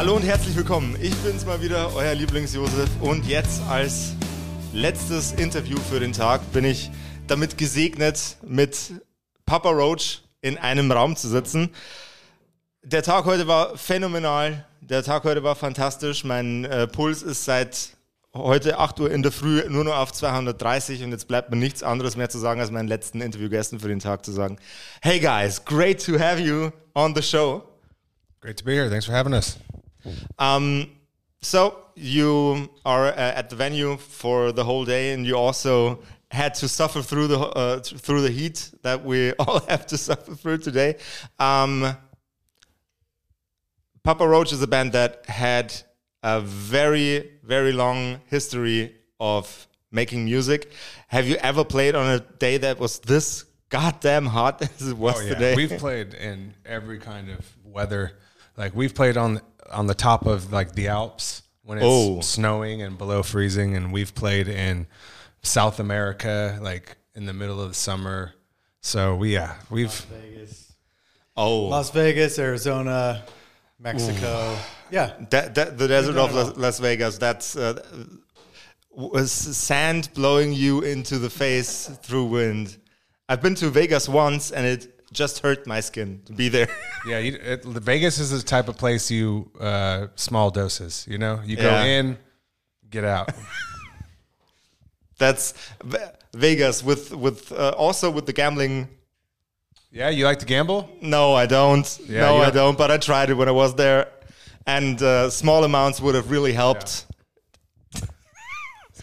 Hallo und herzlich willkommen. Ich bin's mal wieder, euer Lieblings-Josef. Und jetzt als letztes Interview für den Tag bin ich damit gesegnet, mit Papa Roach in einem Raum zu sitzen. Der Tag heute war phänomenal. Der Tag heute war fantastisch. Mein äh, Puls ist seit heute 8 Uhr in der Früh nur noch auf 230 und jetzt bleibt mir nichts anderes mehr zu sagen, als meinen letzten Interviewgästen für den Tag zu sagen. Hey guys, great to have you on the show. Great to be here. Thanks for having us. Um, so you are uh, at the venue for the whole day, and you also had to suffer through the uh, through the heat that we all have to suffer through today. Um, Papa Roach is a band that had a very very long history of making music. Have you ever played on a day that was this goddamn hot as it was Oh yeah, today? we've played in every kind of weather. Like we've played on on the top of like the Alps when it's Oh. snowing and below freezing, and we've played in South America, like in the middle of the summer. So we yeah, we've Vegas, oh, Las Vegas, Arizona, Mexico. Yeah, That, that, the desert of Las. Las Vegas. That's uh, was sand blowing you into the face through wind. I've been to Vegas once, and it just hurt my skin to be there. yeah. You, it, Vegas is the type of place you uh, small doses. You know, you go Yeah. in, get out. That's Ve- Vegas with with uh, also with the gambling. yeah, you like to gamble? No, I don't. Yeah, no, I don't-. But I tried it when I was there, and uh, small amounts would have really helped.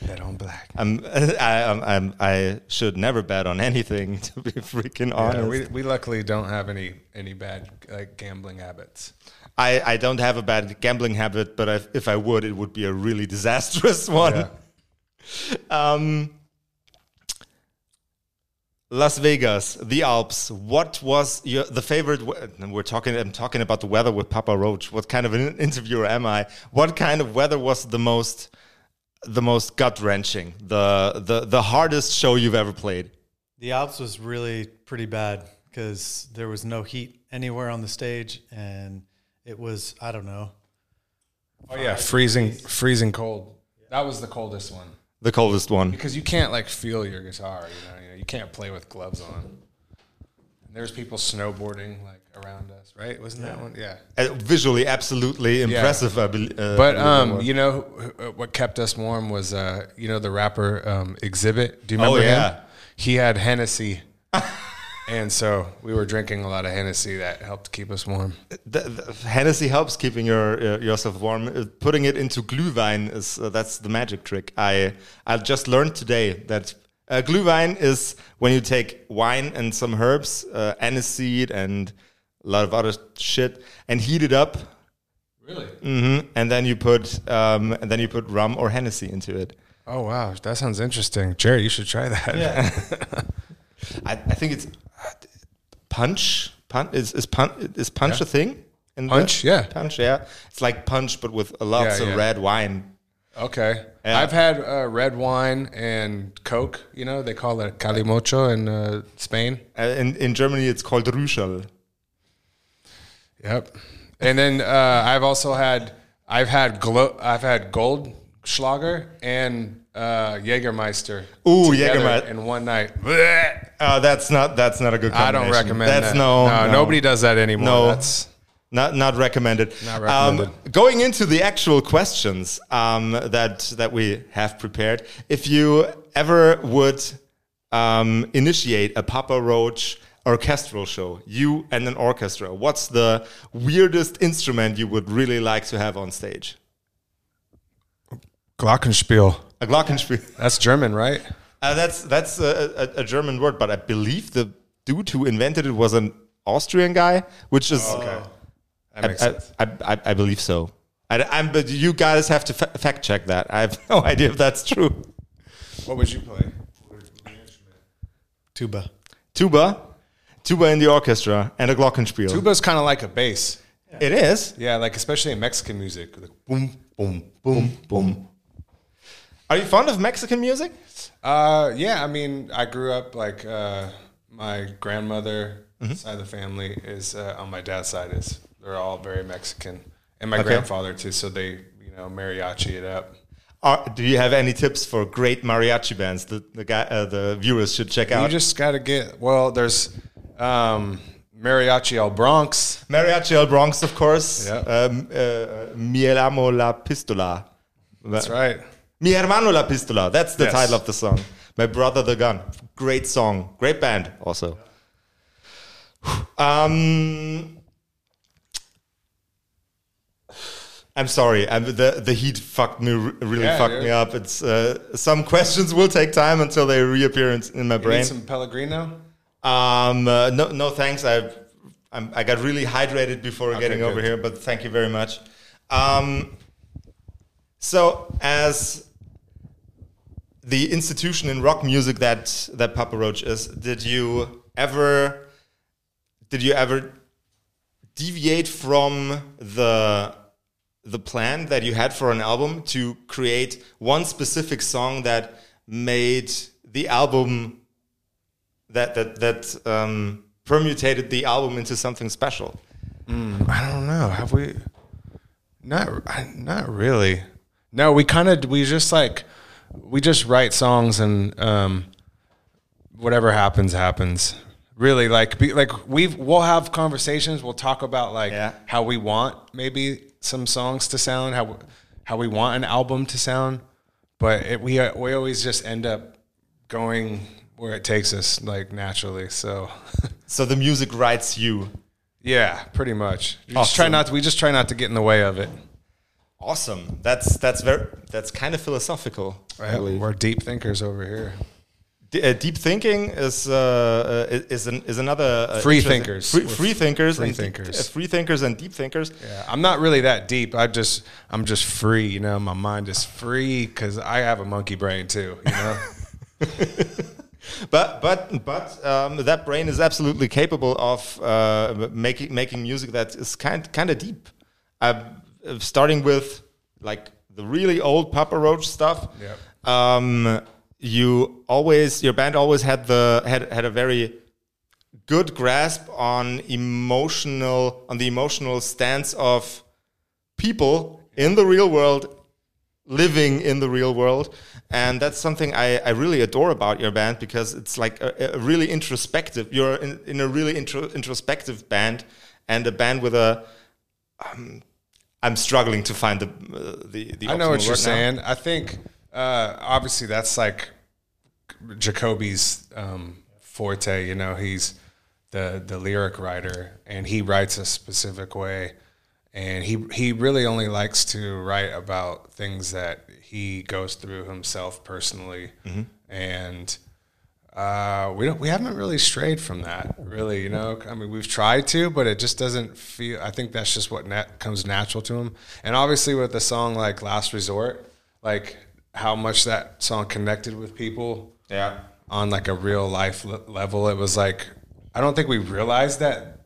Bet on black. I'm, I, I'm, I'm, I should never bet on anything. To be freaking honest, Yeah, we, we luckily don't have any any bad like gambling habits. I, I don't have a bad gambling habit, but if, if I would, it would be a really disastrous one. Yeah. Um, Las Vegas, the Alps. What was your the favorite? We're talking. I'm talking about the weather with Papa Roach. What kind of an interviewer am I? What kind of weather was the most, the most gut wrenching? The the the hardest show you've ever played? the Alps was really pretty bad because there was no heat anywhere on the stage, and it was I don't know. Oh yeah, freezing freezing cold. That was the coldest one The coldest one. because you can't like feel your guitar. You know, you, know, you can't play with gloves on. There's people snowboarding like around us, right? Wasn't that one? Yeah. Uh, visually, absolutely impressive. I bel- uh, But um, you know wh- what kept us warm was uh, you know the rapper um, Xzibit. Do you remember Oh, yeah. him? He had Hennessy, and so we were drinking a lot of Hennessy that helped keep us warm. the, the Hennessy helps keeping your uh, yourself warm. Uh, putting it into Glühwein is uh, that's the magic trick. I I just learned today that uh, Glühwein is when you take wine and some herbs, uh, aniseed and a lot of other shit, and heat it up, Really? hmm and then you put um, and then you put rum or Hennessy into it. Oh wow, that sounds interesting, Jerry. You should try that. Yeah, I, I think it's uh, punch. Punch is is punch is punch Yeah. a thing? In Punch, the- yeah. punch. Yeah, it's like punch, but with lots Yeah, of yeah. red wine. Okay. Yeah. I've had uh, red wine and Coke. You know, they call it calimocho in uh, Spain. Uh, in in Germany, it's called Rüschel. Yep. And then uh, I've also had I've had glo- I've had Goldschlager and uh, Jägermeister. Ooh, Jägermeister. in one night. Uh, that's not that's not a good. I don't recommend That's that. no, no, no, nobody does that anymore. No. That's Not not recommended. Not recommended. Um, going into the actual questions um, that that we have prepared, if you ever would um, initiate a Papa Roach orchestral show, you and an orchestra, what's the weirdest instrument you would really like to have on stage? Glockenspiel. A Glockenspiel. That's German, right? Uh, that's that's a, a, a German word, but I believe the dude who invented it was an Austrian guy, which is Okay. That I, I. I, I, I believe so. I, am but you guys have to fa- fact check that. I have no idea if that's true. What would you play? Tuba. Tuba, tuba in the orchestra, and a glockenspiel. Tuba's kind of like a bass. It is. Yeah, like especially in Mexican music. Like, boom. Boom, boom, boom. Are you fond of Mexican music? Uh, yeah, I mean, I grew up like uh, my grandmother side of the family is uh, on my dad's side is they're all very Mexican, and my Okay. grandfather too. So they you know mariachi it up. Are, do you have any tips for great mariachi bands that the guy, uh, the viewers should check out? You just got to get well. There's um, mariachi El Bronx. Mariachi El Bronx, of course. Yeah. Um, uh, Mi amo la pistola. That's right. Mi hermano la pistola. That's the Yes. title of the song. My brother the gun. Great song. Great band also. Um, I'm sorry. I'm, the the heat fucked me really Yeah, fucked dude. me up. It's uh, some questions will take time until they reappear in, in my You brain. need some Pellegrino. Um, uh, no, no, thanks. I, I'm, I got really hydrated before getting over here, but thank you very much. Um, so, as the institution in rock music that that Papa Roach is, did you ever, did you ever deviate from the the plan that you had for an album to create one specific song that made the album that that that um, permutated the album into something special. I don't know. Have we? Not, not really. No, we kind of we just like we just write songs and um, whatever happens happens. Really, like be, like we we'll have conversations. We'll talk about like Yeah. how we want maybe some songs to sound, how how we want an album to sound, but it, we we always just end up going where it takes us, like naturally. So. So the music writes you. Yeah, pretty much. We just try not. To, we just try not to get in the way of it. Awesome. That's that's very that's kind of philosophical. Believe. We're deep thinkers over here. D- uh, deep thinking is uh, uh, is an, is another uh, Free thinkers. Free, free thinkers, free and deep- thinkers. uh, free thinkers, and deep thinkers. Yeah, I'm not really that deep. I just, I'm just free. You know, my mind is free because I have a monkey brain too. You know. But but but um, that brain is absolutely capable of uh, making making music that is kind kind of deep. Uh, starting with like the really old Papa Roach stuff. Yep. Um, you always your band always had the had had a very good grasp on emotional on the emotional stance of people in the real world living in the real world and that's something I, I really adore about your band because it's like a, a really introspective you're in, in a really intro, introspective band and a band with a um, I'm struggling to find the uh, the, the I know what you're now. saying. I think uh, obviously that's like Jacoby's um, forte. You know, he's the the lyric writer, and he writes a specific way. And he he really only likes to write about things that he goes through himself personally, and uh, we don't we haven't really strayed from that really you know i mean we've tried to but it just doesn't feel i think that's just what nat- comes natural to him and obviously with a song like last resort like how much that song connected with people yeah. on like a real life le- level. It was like i don't think we realized that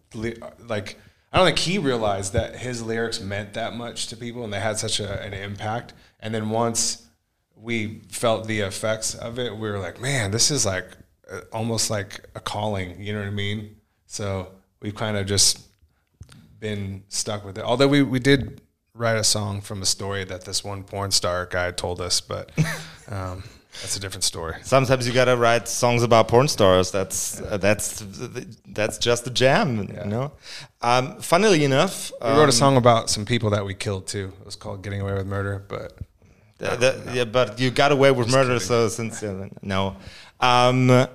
like i don't think he realized that his lyrics meant that much to people and they had such a, an impact. And then once we felt the effects of it we were like man this is like uh, almost like a calling you know what i mean? So we've kind of just been stuck with it. Although we, we did write a song from a story that this one porn star guy told us but um, that's a different story sometimes you gotta write songs about porn stars. That's uh, that's that's just a jam, you know. Um, funnily enough, We wrote a song about some people that we killed too. It was called "Getting Away with Murder," but Uh, Yeah, but you got away with murder, so since uh, no. Um,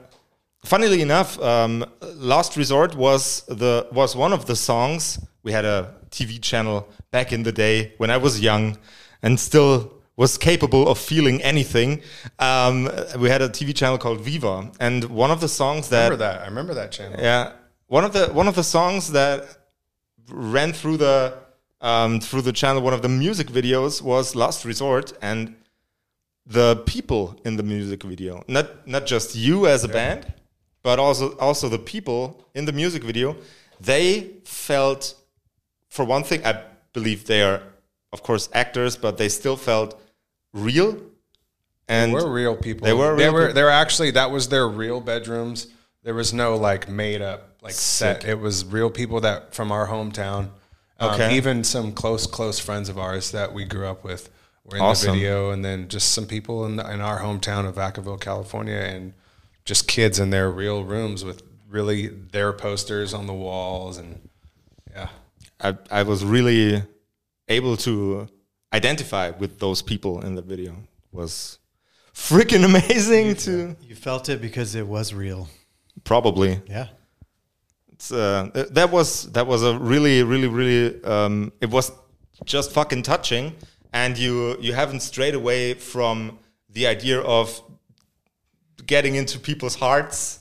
funnily enough, um, "Last Resort" was the was one of the songs. We had a TV channel back in the day when I was young, and still was capable of feeling anything. Um, we had a TV channel called Viva, and one of the songs I that remember that. I remember that channel. yeah. one of the one of the songs that ran through the um, through the channel, one of the music videos was Last Resort, and the people in the music video, not not just you as a band, but also also the people in the music video, they felt, for one thing, I believe they are, of course, actors, but they still felt real. And We're real people. They were They real were. people. They were actually. That was their real bedrooms. There was no like made up like set. It was real people that from our hometown. Um, Okay. even some close close friends of ours that we grew up with were in Awesome. the video, and then just some people in, the, in our hometown of Vacaville, California, and just kids in their real rooms with really their posters on the walls, and I, I was really able to identify with those people in the video. It was freaking amazing to You felt it because it was real. probably. Yeah. It's, uh, that was that was a really really really um, it was just fucking touching, and you you haven't strayed away from the idea of getting into people's hearts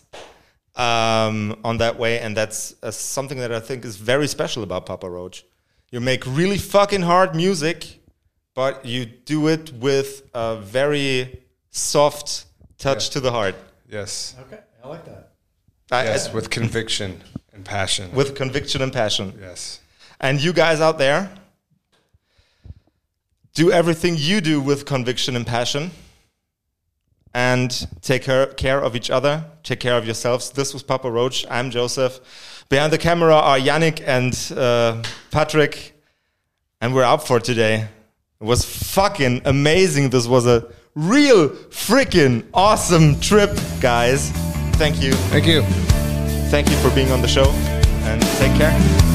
um, on that way, and that's uh, something that I think is very special about Papa Roach. You make really fucking hard music, but you do it with a very soft touch to the heart. yes, Okay. I like that. I- yes, I- with conviction and passion. with conviction and passion. yes, And you guys out there, do everything you do with conviction and passion. And take care, care of each other. Take care of yourselves. This was Papa Roach. I'm Joseph. Behind the camera are Yannick and uh, Patrick. And we're up for today. It was fucking amazing. This was a real freaking awesome trip, guys. Thank you. thank you. Thank you for being on the show. And take care.